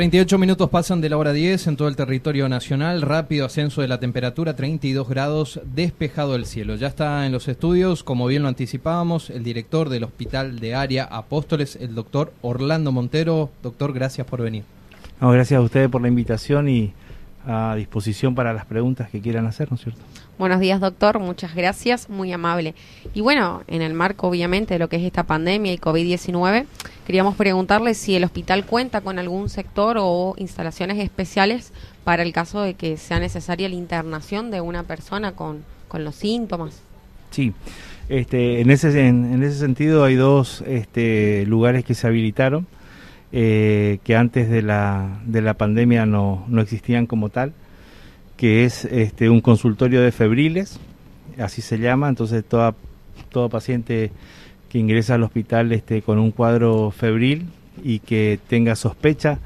38 minutos pasan de la hora 10 en todo el territorio nacional. Rápido ascenso de la temperatura, 32 grados, despejado el cielo. Ya está en los estudios, como bien lo anticipábamos, el director del Hospital de Área Apóstoles, el doctor Orlando Montero. Doctor, gracias por venir. No, gracias a ustedes por la invitación y a disposición para las preguntas que quieran hacer, ¿no es cierto? Buenos días, doctor. Muchas gracias. Muy amable. Y bueno, en el marco, obviamente, de lo que es esta pandemia y COVID-19, queríamos preguntarle si el hospital cuenta con algún sector o instalaciones especiales para el caso de que sea necesaria la internación de una persona con, con los síntomas. Sí, este, en, ese, en, ese sentido hay dos este, lugares que se habilitaron, eh, que antes de la, de la pandemia no, no existían como tal que es este, un consultorio de febriles, así se llama, entonces toda, todo paciente que ingresa al hospital este, con un cuadro febril y que tenga sospecha,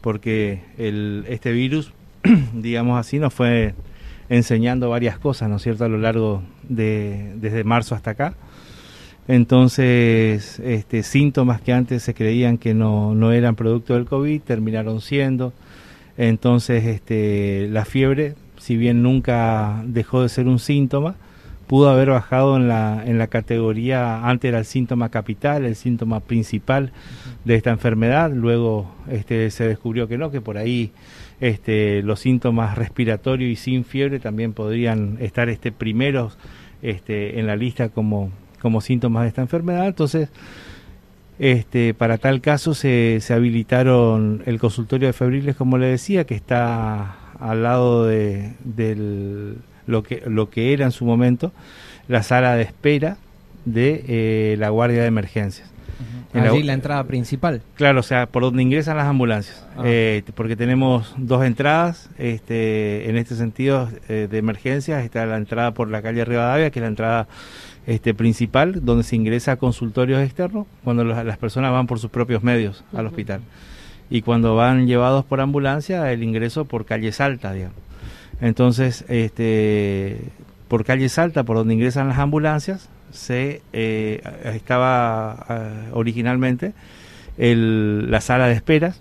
porque el, este virus, digamos así, nos fue enseñando varias cosas, ¿no es cierto?, a lo largo de, desde marzo hasta acá. Entonces, este, síntomas que antes se creían que no, no eran producto del COVID terminaron siendo. Entonces, este, la fiebre, si bien nunca dejó de ser un síntoma, pudo haber bajado en la, en la categoría, antes era el síntoma capital, el síntoma principal de esta enfermedad, luego este, se descubrió que no, que por ahí este, los síntomas respiratorios y sin fiebre también podrían estar este, primeros este, en la lista como, como síntomas de esta enfermedad, entonces este, para tal caso se, se habilitaron el consultorio de febriles, como le decía, que está al lado de del, lo, que, lo que era en su momento la sala de espera de eh, la guardia de emergencias. En Allí la, la, entrada principal. Claro, o sea, por donde ingresan las ambulancias. Ah. Eh, porque tenemos dos entradas, este, en este sentido eh, de emergencias, está la entrada por la calle Rivadavia, que es la entrada este, principal, donde se ingresa a consultorios externos, cuando los, las personas van por sus propios medios al hospital. Y cuando van llevados por ambulancia, el ingreso por calle Salta, digamos. Entonces, este, por calle Salta, por donde ingresan las ambulancias, se eh, estaba uh, originalmente el, la sala de esperas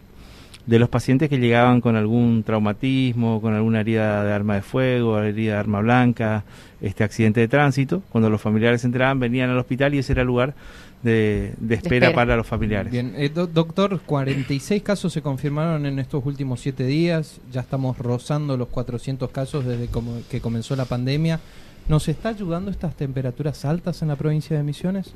de los pacientes que llegaban con algún traumatismo, con alguna herida de arma de fuego, herida de arma blanca, este accidente de tránsito. Cuando los familiares se enteraban, venían al hospital y ese era el lugar de, de, espera, para los familiares. Bien, eh, do doctor, 46 casos se confirmaron en estos últimos siete días. Ya estamos rozando los 400 casos desde como que comenzó la pandemia. ¿Nos está ayudando estas temperaturas altas en la provincia de Misiones?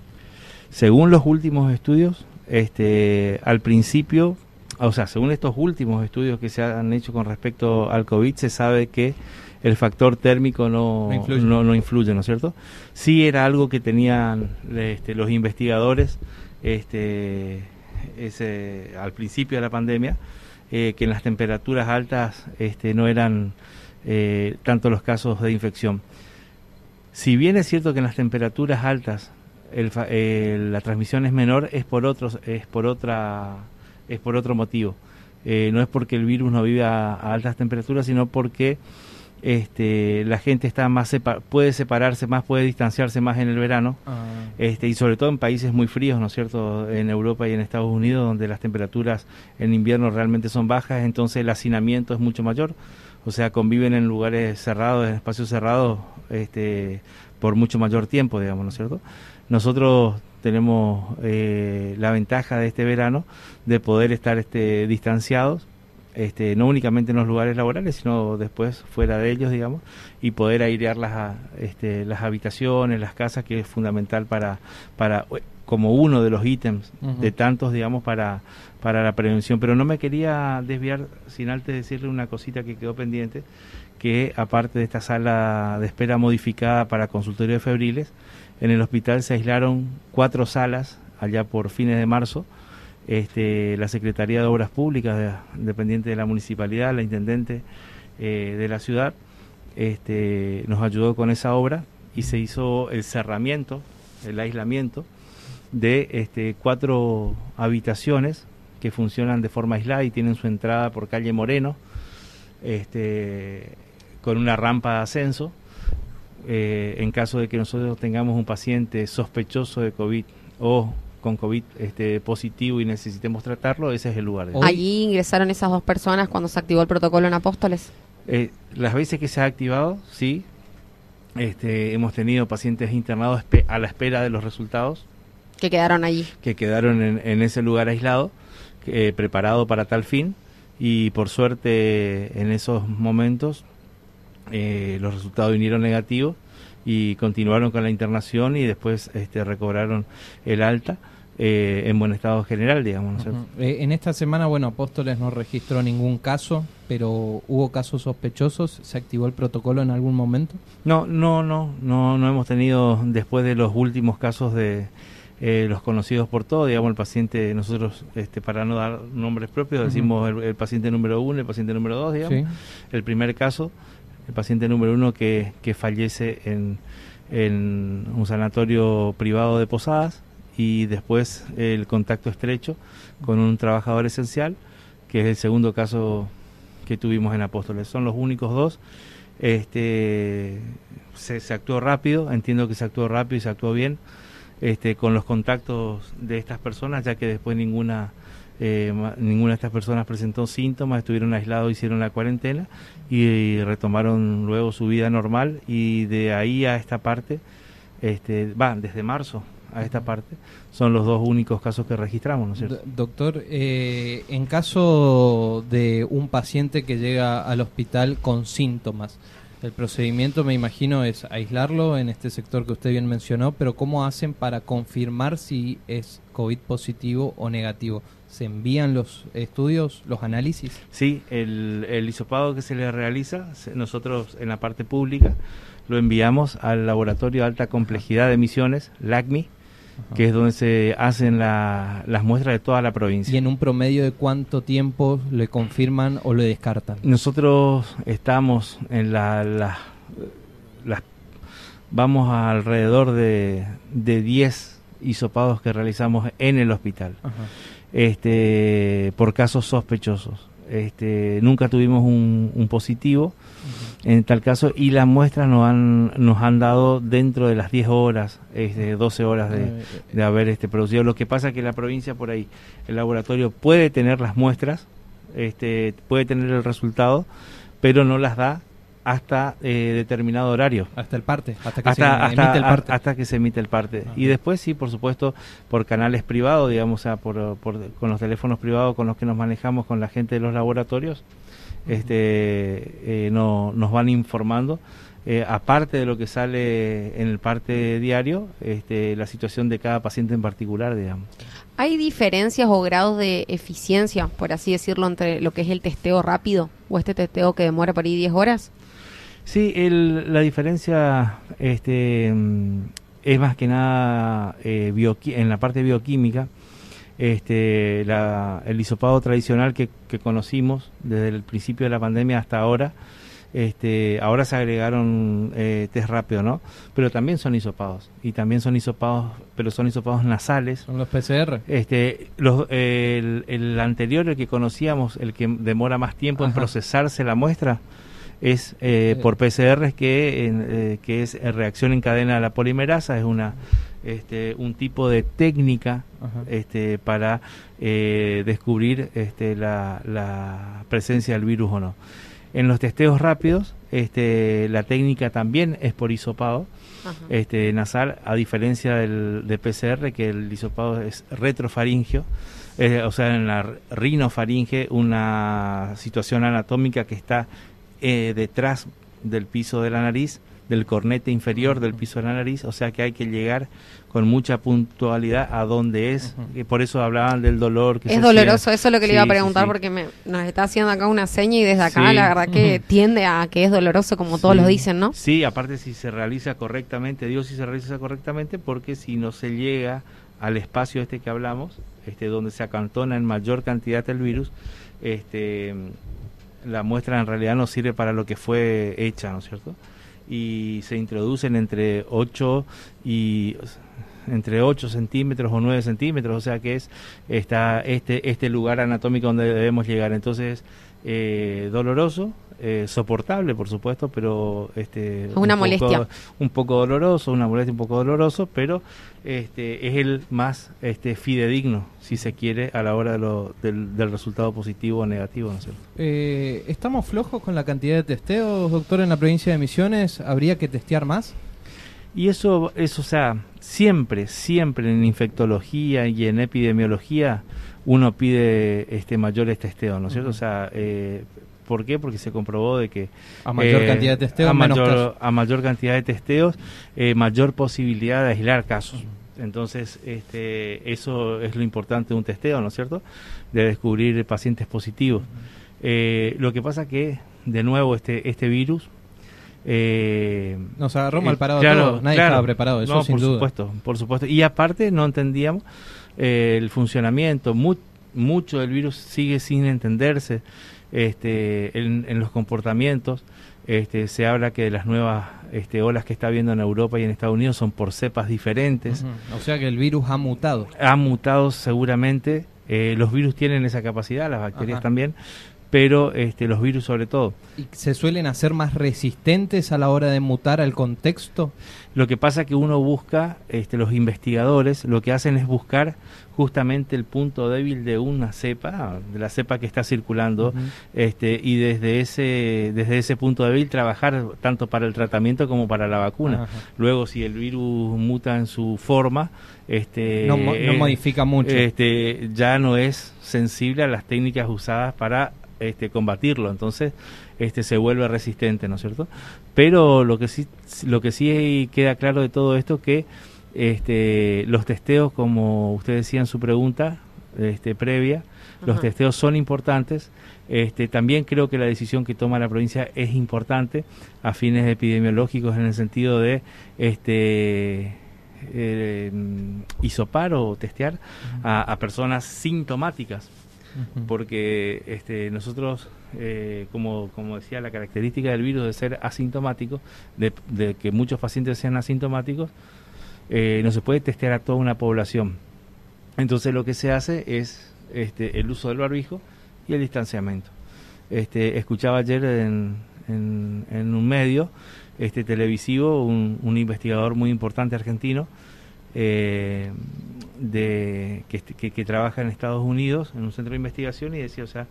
Según los últimos estudios, este, al principio, o sea, según estos últimos estudios que se han hecho con respecto al COVID, se sabe que el factor térmico no, no, influye. no, no influye, ¿no es cierto? Sí era algo que tenían este, los investigadores este, ese, al principio de la pandemia, eh, que en las temperaturas altas este, no eran eh, tanto los casos de infección. Si bien es cierto que en las temperaturas altas el, eh, la transmisión es menor, es por otros, es por otra, es por otro motivo. Eh, no es porque el virus no vive a, a altas temperaturas, sino porque este, la gente está más separ puede separarse más, puede distanciarse más en el verano, Ah. este, y sobre todo en países muy fríos, ¿no es cierto? En Europa y en Estados Unidos, donde las temperaturas en invierno realmente son bajas, entonces el hacinamiento es mucho mayor, o sea, conviven en lugares cerrados, en espacios cerrados, este, por mucho mayor tiempo, digamos, ¿no es cierto? Nosotros tenemos eh, la ventaja de este verano de poder estar este, distanciados este, no únicamente en los lugares laborales, sino después fuera de ellos, digamos, y poder airear las, este, las habitaciones, las casas, que es fundamental para, para como uno de los ítems uh -huh. de tantos, digamos, para, para la prevención. Pero no me quería desviar sin antes decirle una cosita que quedó pendiente, que aparte de esta sala de espera modificada para consultorio de febriles, en el hospital se aislaron cuatro salas allá por fines de marzo, este, la Secretaría de Obras Públicas, de, dependiente de la municipalidad, la intendente eh, de la ciudad, este, nos ayudó con esa obra y se hizo el cerramiento, el aislamiento de este, cuatro habitaciones que funcionan de forma aislada y tienen su entrada por calle Moreno, con una rampa de ascenso. Eh, en caso de que nosotros tengamos un paciente sospechoso de COVID o con COVID este, positivo y necesitemos tratarlo, ese es el lugar. ¿Allí ingresaron esas dos personas cuando se activó el protocolo en Apóstoles? Eh, las veces que se ha activado, sí. Este, hemos tenido pacientes internados a la espera de los resultados. Que quedaron allí. Que quedaron en, ese lugar aislado, eh, preparado para tal fin. Y por suerte en esos momentos eh, los resultados vinieron negativos y continuaron con la internación y después este, recobraron el alta. Eh, en buen estado general, digamos. Eh, en esta semana, bueno, Apóstoles no registró ningún caso, pero hubo casos sospechosos. ¿Se activó el protocolo en algún momento? No, no, no, no, no hemos tenido después de los últimos casos de eh, los conocidos por todos, digamos, el paciente, nosotros, este, para no dar nombres propios, decimos el, paciente número uno, el paciente número dos, digamos. El primer caso, el paciente número uno que, que fallece en, en un sanatorio privado de Posadas y después el contacto estrecho con un trabajador esencial, que es el segundo caso que tuvimos en Apóstoles. Son los únicos dos. Este, se, actuó rápido, entiendo que se actuó rápido y se actuó bien este, con los contactos de estas personas, ya que después ninguna, eh, ninguna de estas personas presentó síntomas, estuvieron aislados, hicieron la cuarentena y, retomaron luego su vida normal y de ahí a esta parte, este, va, desde marzo a esta parte, son los dos únicos casos que registramos, ¿no es cierto? Doctor, eh, en caso de un paciente que llega al hospital con síntomas, el procedimiento me imagino es aislarlo en este sector que usted bien mencionó, pero ¿cómo hacen para confirmar si es COVID positivo o negativo? ¿Se envían los estudios, los análisis? Sí, el, el hisopado que se le realiza, nosotros en la parte pública lo enviamos al laboratorio de alta complejidad de emisiones, LACMI, que es donde se hacen las muestras de toda la provincia. ¿Y en un promedio de cuánto tiempo le confirman o le descartan? Nosotros estamos en la, la, vamos alrededor de, de 10 hisopados que realizamos en el hospital, este por casos sospechosos. Este, nunca tuvimos un, positivo en tal caso y las muestras nos han, nos han dado dentro de las 10 horas, este, 12 horas de, de haber este, producido. Lo que pasa es que la provincia por ahí, el laboratorio puede tener las muestras, este, puede tener el resultado, pero no las da hasta eh, determinado horario. Hasta el parte, hasta que se emite el parte. Hasta que se emite el parte. Y después sí, por supuesto, por canales privados, digamos, o sea, por, con los teléfonos privados con los que nos manejamos con la gente de los laboratorios, este, eh, no, nos van informando. Eh, aparte de lo que sale en el parte diario, este, la situación de cada paciente en particular, digamos. ¿Hay diferencias o grados de eficiencia, por así decirlo, entre lo que es el testeo rápido o este testeo que demora por ahí 10 horas? Sí, el, la diferencia este, mm, es más que nada eh, en la parte bioquímica. Este, el hisopado tradicional que, conocimos desde el principio de la pandemia hasta ahora, este, ahora se agregaron eh, test rápido, ¿no? Pero también son hisopados y también son hisopados, pero son hisopados nasales. Son los PCR. Este, los, el, anterior, el que conocíamos, el que demora más tiempo en procesarse la muestra, es eh, por PCR que, eh, que es reacción en cadena a la polimerasa, es una este, un tipo de técnica este, para eh, descubrir este, la, la, presencia del virus o no. En los testeos rápidos, este, la técnica también es por hisopado este, nasal, a diferencia del de PCR, que el hisopado es retrofaringio, o sea, en la rinofaringe, una situación anatómica que está eh, detrás del piso de la nariz, del cornete inferior del piso de la nariz, o sea que hay que llegar con mucha puntualidad a dónde es, y por eso hablaban del dolor. Que es doloroso, eso es lo que le iba a preguntar porque me, nos está haciendo acá una seña y desde acá la verdad que tiende a que es doloroso como todos lo dicen, ¿no? Sí, aparte si se realiza correctamente, digo si se realiza correctamente porque si no se llega al espacio este que hablamos, este donde se acantona en mayor cantidad el virus, este la muestra en realidad no sirve para lo que fue hecha, ¿no es cierto? Y se introducen entre 8 y entre 8 centímetros o 9 centímetros, o sea que es está este, este lugar anatómico donde debemos llegar. Entonces, eh, doloroso, eh, soportable, por supuesto, pero este una un molestia, poco, un poco doloroso, una molestia un poco doloroso, pero este es el más este fidedigno, si se quiere, a la hora de lo, del, del, resultado positivo o negativo, ¿no es cierto? Eh, ¿Estamos flojos con la cantidad de testeos, doctor, en la provincia de Misiones? ¿Habría que testear más? Y eso, eso, o sea, siempre, siempre en infectología y en epidemiología uno pide este mayores testeos, ¿no es cierto? Uh -huh. O sea, eh, ¿por qué? Porque se comprobó de que a mayor eh, cantidad de testeos, a mayor, casos. a mayor cantidad de testeos, eh, mayor posibilidad de aislar casos. Uh -huh. Entonces, este, eso es lo importante de un testeo, ¿no es cierto? De descubrir pacientes positivos. Uh -huh. lo que pasa que, de nuevo, este, este virus eh, Nos agarró mal parado claro, todo, nadie claro, estaba preparado, eso no, sin por duda. supuesto, por supuesto. Y aparte no entendíamos eh, el funcionamiento, mu mucho del virus sigue sin entenderse este, en, en los comportamientos. Este, se habla que de las nuevas este, olas que está habiendo en Europa y en Estados Unidos son por cepas diferentes. Uh -huh. O sea que el virus ha mutado. Ha mutado seguramente. Eh, los virus tienen esa capacidad, las bacterias Ajá. también, pero este, los virus sobre todo. ¿Y se suelen hacer más resistentes a la hora de mutar al contexto? Lo que pasa es que uno busca, este, los investigadores lo que hacen es buscar justamente el punto débil de una cepa, de la cepa que está circulando, uh -huh. este, y desde ese, desde ese punto débil trabajar tanto para el tratamiento como para la vacuna. Luego, si el virus muta en su forma, este, no, no eh, modifica mucho. Este, ya no es sensible a las técnicas usadas para este, combatirlo, entonces este, se vuelve resistente, ¿no es cierto? Pero lo que sí, lo que sí queda claro de todo esto que este, los testeos, como usted decía en su pregunta este, previa, Ajá. los testeos son importantes. Este, también creo que la decisión que toma la provincia es importante a fines epidemiológicos en el sentido de este, eh, isopar o testear a, a personas sintomáticas porque este, nosotros, eh, como, como decía, la característica del virus de ser asintomático, de, que muchos pacientes sean asintomáticos, eh, no se puede testear a toda una población. Entonces lo que se hace es este, el uso del barbijo y el distanciamiento. Este, escuchaba ayer en, en, un medio este, televisivo un, un investigador muy importante argentino, eh, de, que, que, que, trabaja en Estados Unidos en un centro de investigación y decía, o sea,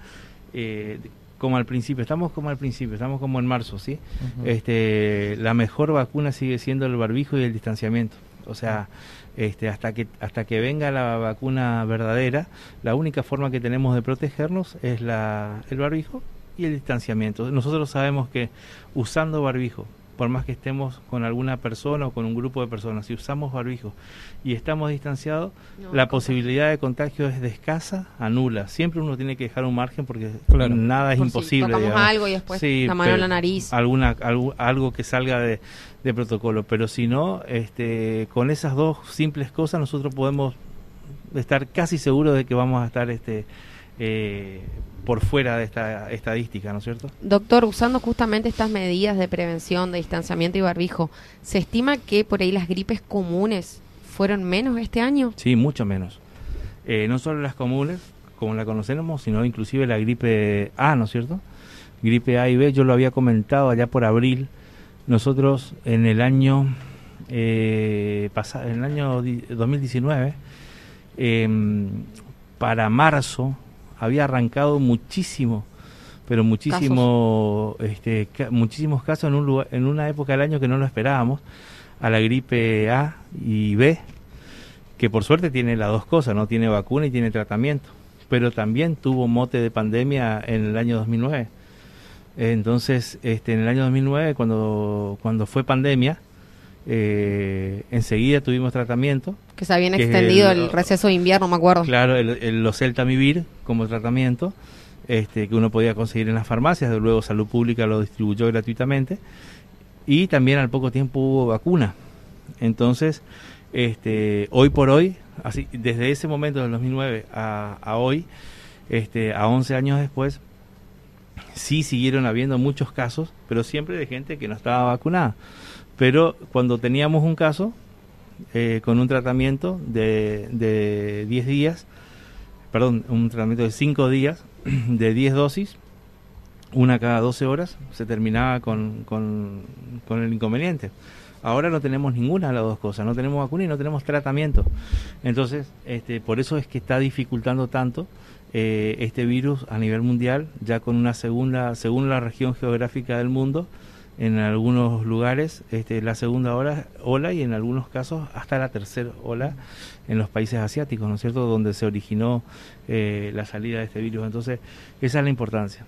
eh, como al principio, estamos como al principio, estamos como en marzo, ¿sí? Uh -huh. este, la mejor vacuna sigue siendo el barbijo y el distanciamiento. O sea, este, hasta que hasta que venga la vacuna verdadera, la única forma que tenemos de protegernos es la, el barbijo y el distanciamiento. Nosotros sabemos que usando barbijo, por más que estemos con alguna persona o con un grupo de personas, si usamos barbijo y estamos distanciados, no, la posibilidad de contagio es de escasa a nula. Siempre uno tiene que dejar un margen porque claro. nada es por imposible. Si tocamos algo y después sí, la mano en la nariz. Alguna, algo, algo que salga de, de, protocolo, pero si no, este, con esas dos simples cosas nosotros podemos estar casi seguros de que vamos a estar este, eh, por fuera de esta estadística, ¿no es cierto? Doctor, usando justamente estas medidas de prevención, de distanciamiento y barbijo, ¿se estima que por ahí las gripes comunes fueron menos este año? Sí, mucho menos. Eh, no solo las comunes, como la conocemos, sino inclusive la gripe A, ¿no es cierto? Gripe A y B, yo lo había comentado allá por abril. Nosotros en el año eh, pasado, en el año 2019, eh, para marzo había arrancado muchísimo, pero muchísimo, casos. Este, ca muchísimos casos en, un lugar, en una época del año que no lo esperábamos, a la gripe A y B, que por suerte tiene las dos cosas, no tiene vacuna y tiene tratamiento, pero también tuvo mote de pandemia en el año 2009. Entonces, este, en el año 2009, cuando, cuando fue pandemia, eh, enseguida tuvimos tratamiento. Que se habían extendido el, el, receso de invierno, me acuerdo. Claro, el, el los Celtamivir como tratamiento, este, que uno podía conseguir en las farmacias, de luego Salud Pública lo distribuyó gratuitamente, y también al poco tiempo hubo vacuna. Entonces, este, hoy por hoy, así desde ese momento del 2009 a, a hoy, este, a 11 años después, sí siguieron habiendo muchos casos, pero siempre de gente que no estaba vacunada pero cuando teníamos un caso, eh, con un tratamiento de, de 10 días, perdón, un tratamiento de 5 días, de 10 dosis, una cada 12 horas, se terminaba con, con, el inconveniente. Ahora no tenemos ninguna de las dos cosas, no tenemos vacuna y no tenemos tratamiento. Entonces, este, por eso es que está dificultando tanto eh, este virus a nivel mundial, ya con una segunda, según la región geográfica del mundo, en algunos lugares este, la segunda ola, ola y en algunos casos hasta la tercera ola en los países asiáticos, ¿no es cierto?, donde se originó eh, la salida de este virus. Entonces, esa es la importancia.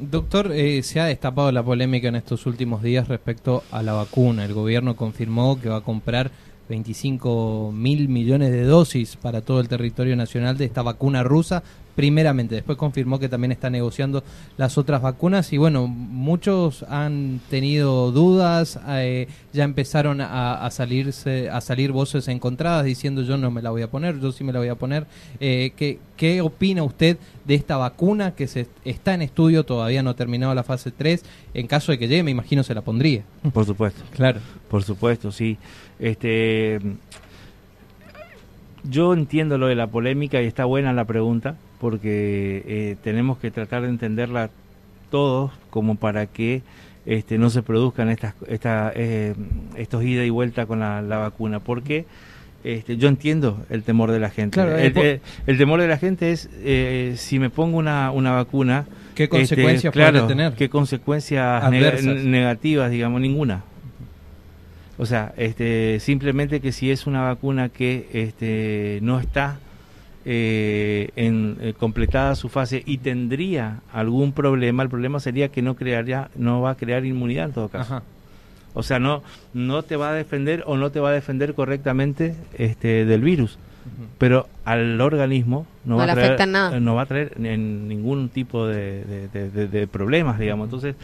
Doctor, eh, se ha destapado la polémica en estos últimos días respecto a la vacuna. El gobierno confirmó que va a comprar 25 mil millones de dosis para todo el territorio nacional de esta vacuna rusa, primeramente. Después confirmó que también está negociando las otras vacunas y bueno, muchos han tenido dudas, eh, ya empezaron a, salirse, a salir voces encontradas diciendo yo no me la voy a poner, yo sí me la voy a poner. Eh, ¿qué, ¿Qué opina usted de esta vacuna que se está en estudio, todavía no ha terminado la fase 3? En caso de que llegue, me imagino se la pondría. Por supuesto. claro. Por supuesto, sí. Este, yo entiendo lo de la polémica y está buena la pregunta porque eh, tenemos que tratar de entenderla todos como para que este, no se produzcan estas, esta, eh, estos ida y vuelta con la, vacuna. Porque este, yo entiendo el temor de la gente. Eh, el, temor de la gente es si me pongo una, una vacuna. ¿Qué este, consecuencias puede tener? ¿Qué consecuencias negativas? Digamos, ninguna. O sea, este, simplemente que si es una vacuna que este, no está eh, en, eh, completada su fase y tendría algún problema, el problema sería que no crearía, no va a crear inmunidad en todo caso. O sea, no, no te va a defender o no te va a defender correctamente este, del virus pero al organismo no, va, a traer, no va a traer ningún tipo de, problemas, digamos. Entonces,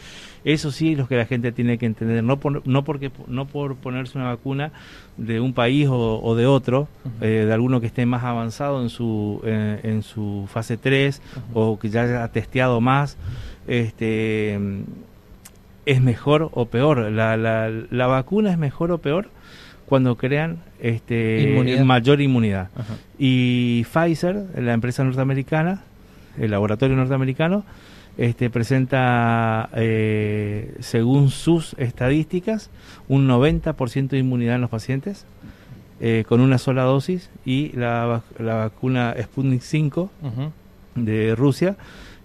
eso sí es lo que la gente tiene que entender, no por, no porque no por ponerse una vacuna de un país o, de otro, eh, de alguno que esté más avanzado en su eh, en su fase 3 o que ya haya testeado más, este es mejor o peor. La, la, la vacuna es mejor o peor cuando crean este, mayor inmunidad. Y Pfizer, la empresa norteamericana, el laboratorio norteamericano, este, presenta, eh, según sus estadísticas, un 90% de inmunidad en los pacientes eh, con una sola dosis y la, la vacuna Sputnik 5 de Rusia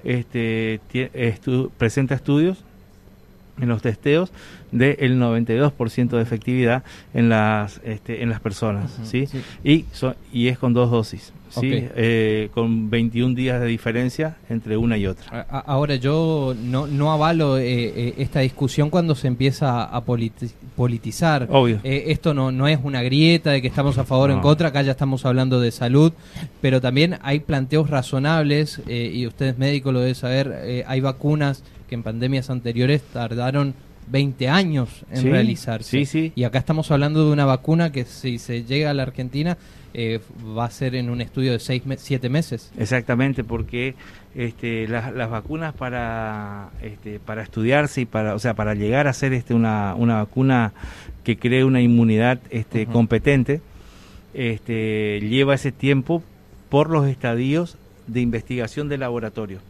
este, presenta estudios en los testeos del 92% de efectividad en las este, en las personas, ¿sí? Y y es con dos dosis, ¿sí? Eh, con 21 días de diferencia entre una y otra. Ahora yo no no avalo eh, eh, esta discusión cuando se empieza a politizar. Obvio. esto no no es una grieta de que estamos a favor o en contra, acá ya estamos hablando de salud, pero también hay planteos razonables y ustedes médicos lo deben saber, hay vacunas que en pandemias anteriores tardaron 20 años en realizarse. Y acá estamos hablando de una vacuna que si se llega a la Argentina eh, va a ser en un estudio de 6 7 meses. Exactamente, porque este, las, vacunas para este, para estudiarse y para o sea para llegar a ser este una, una vacuna que cree una inmunidad este, competente este, lleva ese tiempo por los estadios de investigación de laboratorio.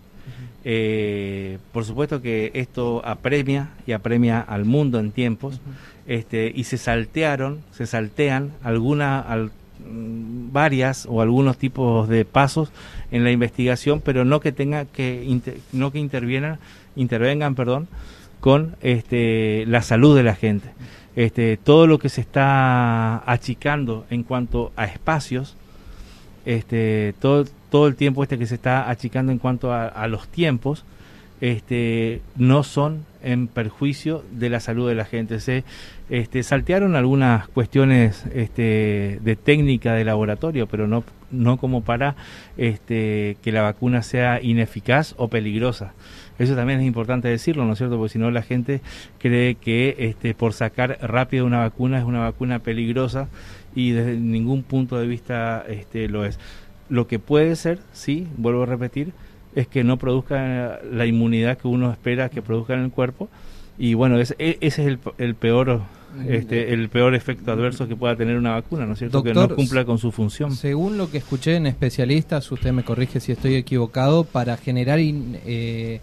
Eh, por supuesto que esto apremia y apremia al mundo en tiempos, este, y se saltearon, se saltean algunas, mm, varias o algunos tipos de pasos en la investigación, pero no que tenga que no que intervienan, intervengan, perdón, con este, la salud de la gente. Este, todo lo que se está achicando en cuanto a espacios, este, todo, todo el tiempo este que se está achicando en cuanto a, los tiempos, este, no son en perjuicio de la salud de la gente. Se este, saltearon algunas cuestiones este, de técnica de laboratorio, pero no, no como para este, que la vacuna sea ineficaz o peligrosa. Eso también es importante decirlo, ¿no es cierto? Porque si no la gente cree que este, por sacar rápido una vacuna es una vacuna peligrosa y desde ningún punto de vista este, lo es. Lo que puede ser, sí, vuelvo a repetir, es que no produzca la inmunidad que uno espera que produzca en el cuerpo, Y bueno, ese, e, ese es el, el peor este, el peor efecto adverso que pueda tener una vacuna, ¿no es cierto? que no cumpla con su función. Según lo que escuché en especialistas, usted me corrige si estoy equivocado, para generar eh,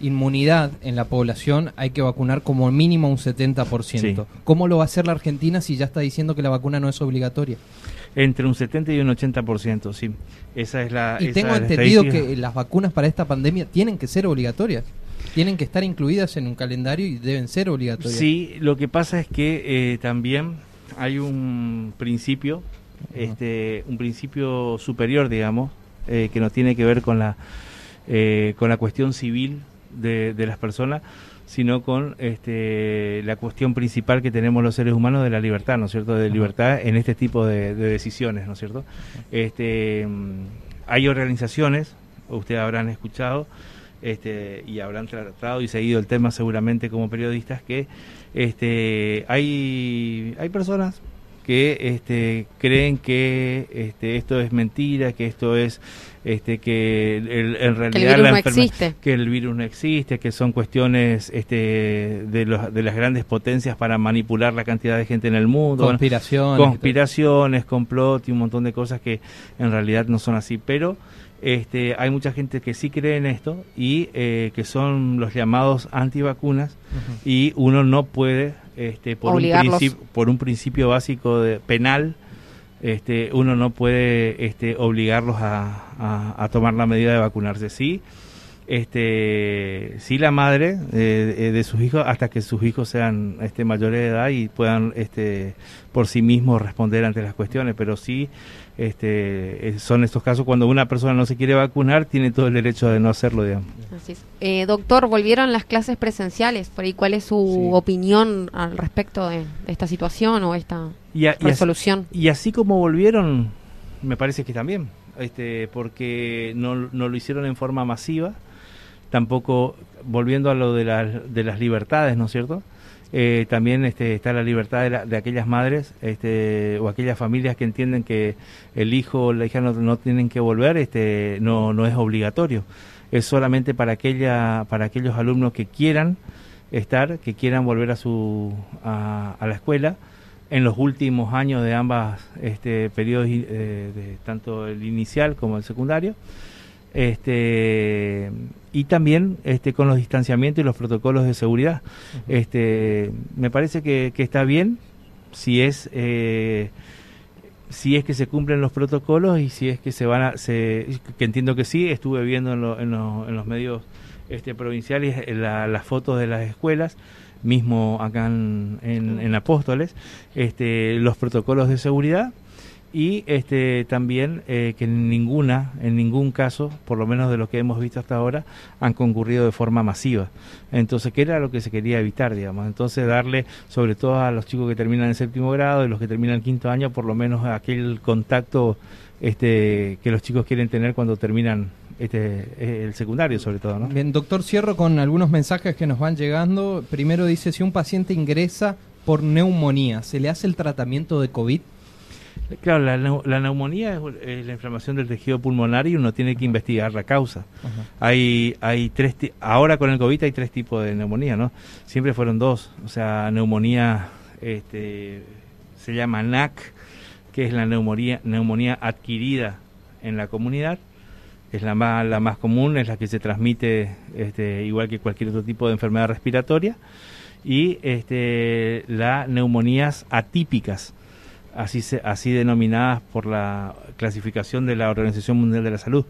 inmunidad en la población hay que vacunar como mínimo un 70%. ¿Cómo lo va a hacer la Argentina si ya está diciendo que la vacuna no es obligatoria? Entre un 70 y un 80%, sí. Esa es la. Y tengo entendido que las vacunas para esta pandemia tienen que ser obligatorias tienen que estar incluidas en un calendario y deben ser obligatorias. Sí, lo que pasa es que eh, también hay un principio, este, un principio superior, digamos, eh, que no tiene que ver con la eh, con la cuestión civil de, las personas, sino con este, la cuestión principal que tenemos los seres humanos de la libertad, ¿no es cierto? De libertad en este tipo de, de decisiones, ¿no es cierto? Este, mm, hay organizaciones, ustedes habrán escuchado, este, y habrán tratado y seguido el tema seguramente como periodistas, que este, hay, hay personas que este, creen que este, esto es mentira, que esto es este, que en realidad el virus no que el virus no existe, que son cuestiones este, de, los, de las grandes potencias para manipular la cantidad de gente en el mundo. Conspiraciones. conspiraciones, complot y un montón de cosas que en realidad no son así. Pero este, hay mucha gente que sí cree en esto y eh, que son los llamados antivacunas y uno no puede, este, por, un por un principio básico de, penal, este, uno no puede este, obligarlos a, a, tomar la medida de vacunarse. Sí, este, sí la madre eh, de sus hijos hasta que sus hijos sean este, mayores de edad y puedan este, por sí mismos responder ante las cuestiones, pero sí este, eh, son estos casos cuando una persona no se quiere vacunar, tiene todo el derecho de no hacerlo, digamos. Eh, doctor, volvieron las clases presenciales, por ahí, ¿cuál es su opinión al respecto de, esta situación o esta resolución? Y así, como volvieron, me parece que también, este, porque no, no lo hicieron en forma masiva, tampoco volviendo a lo de, de las libertades, ¿no es cierto? Eh, también este, está la libertad de, aquellas madres este, o aquellas familias que entienden que el hijo o la hija no, tienen que volver, este, no, no es obligatorio. Es solamente para, aquella, para aquellos alumnos que quieran estar, que quieran volver a, su, a, la escuela en los últimos años de ambas este, periodos, eh, de, tanto el inicial como el secundario este y también este con los distanciamientos y los protocolos de seguridad. Este me parece que, está bien si es eh, si es que se cumplen los protocolos y si es que se van a se, que entiendo que sí estuve viendo en, en, los medios este provinciales eh, las fotos de las escuelas mismo acá en, en Apóstoles este los protocolos de seguridad y este también eh, que en ninguna en ningún caso por lo menos de lo que hemos visto hasta ahora han concurrido de forma masiva entonces qué era lo que se quería evitar digamos entonces darle sobre todo a los chicos que terminan el séptimo grado y los que terminan el quinto año por lo menos aquel contacto este que los chicos quieren tener cuando terminan este, eh, el secundario sobre todo. ¿no? Bien, doctor, cierro con algunos mensajes que nos van llegando. Primero dice, si un paciente ingresa por neumonía, ¿se le hace el tratamiento de COVID? Claro, la, neumonía es, la inflamación del tejido pulmonar y uno tiene que investigar la causa. Hay, hay tres, ahora con el COVID hay tres tipos de neumonía, ¿no? Siempre fueron dos, o sea, neumonía, este, se llama NAC, que es la neumonía, neumonía adquirida en la comunidad, es la más, la más común, es la que se transmite este, igual que cualquier otro tipo de enfermedad respiratoria, y este, las neumonías atípicas así, así denominadas por la clasificación de la Organización Mundial de la Salud.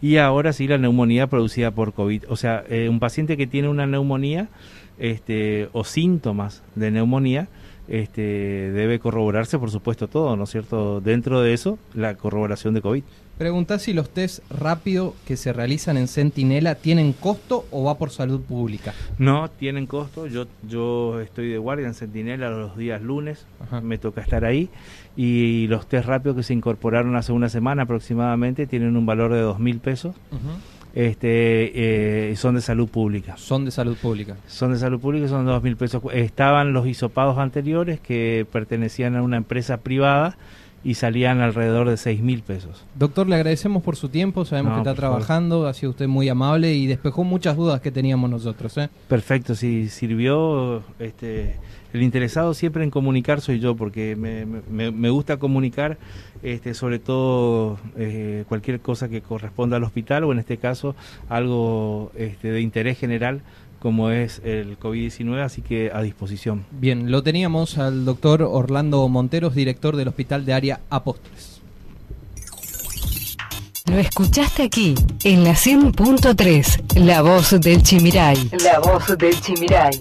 Y ahora sí la neumonía producida por COVID. O sea, eh, un paciente que tiene una neumonía este, o síntomas de neumonía, este, debe corroborarse, por supuesto, todo, ¿no es cierto? Dentro de eso, la corroboración de COVID. Pregunta si los test rápido que se realizan en Centinela tienen costo o va por salud pública. No, tienen costo. Yo yo estoy de guardia en Centinela los días lunes, me toca estar ahí y los test rápidos que se incorporaron hace una semana aproximadamente tienen un valor de dos mil pesos. Este, eh, son de salud pública. Son de salud pública. Son de salud pública, son dos mil pesos. Estaban los hisopados anteriores que pertenecían a una empresa privada y salían alrededor de 6 mil pesos. Doctor, le agradecemos por su tiempo, sabemos No, que está favor. trabajando, ha sido usted muy amable y despejó muchas dudas que teníamos nosotros. ¿eh? Perfecto, si sirvió, este, el interesado siempre en comunicar soy yo, porque me, me- me gusta comunicar, este, sobre todo eh, cualquier cosa que corresponda al hospital o en este caso algo este, de interés general como es el COVID-19, así que a disposición. Bien, lo teníamos al doctor Orlando Monteros, director del Hospital de Área Apóstoles. Lo escuchaste aquí, en la 100.3, La Voz del Chimiray. La Voz del Chimiray.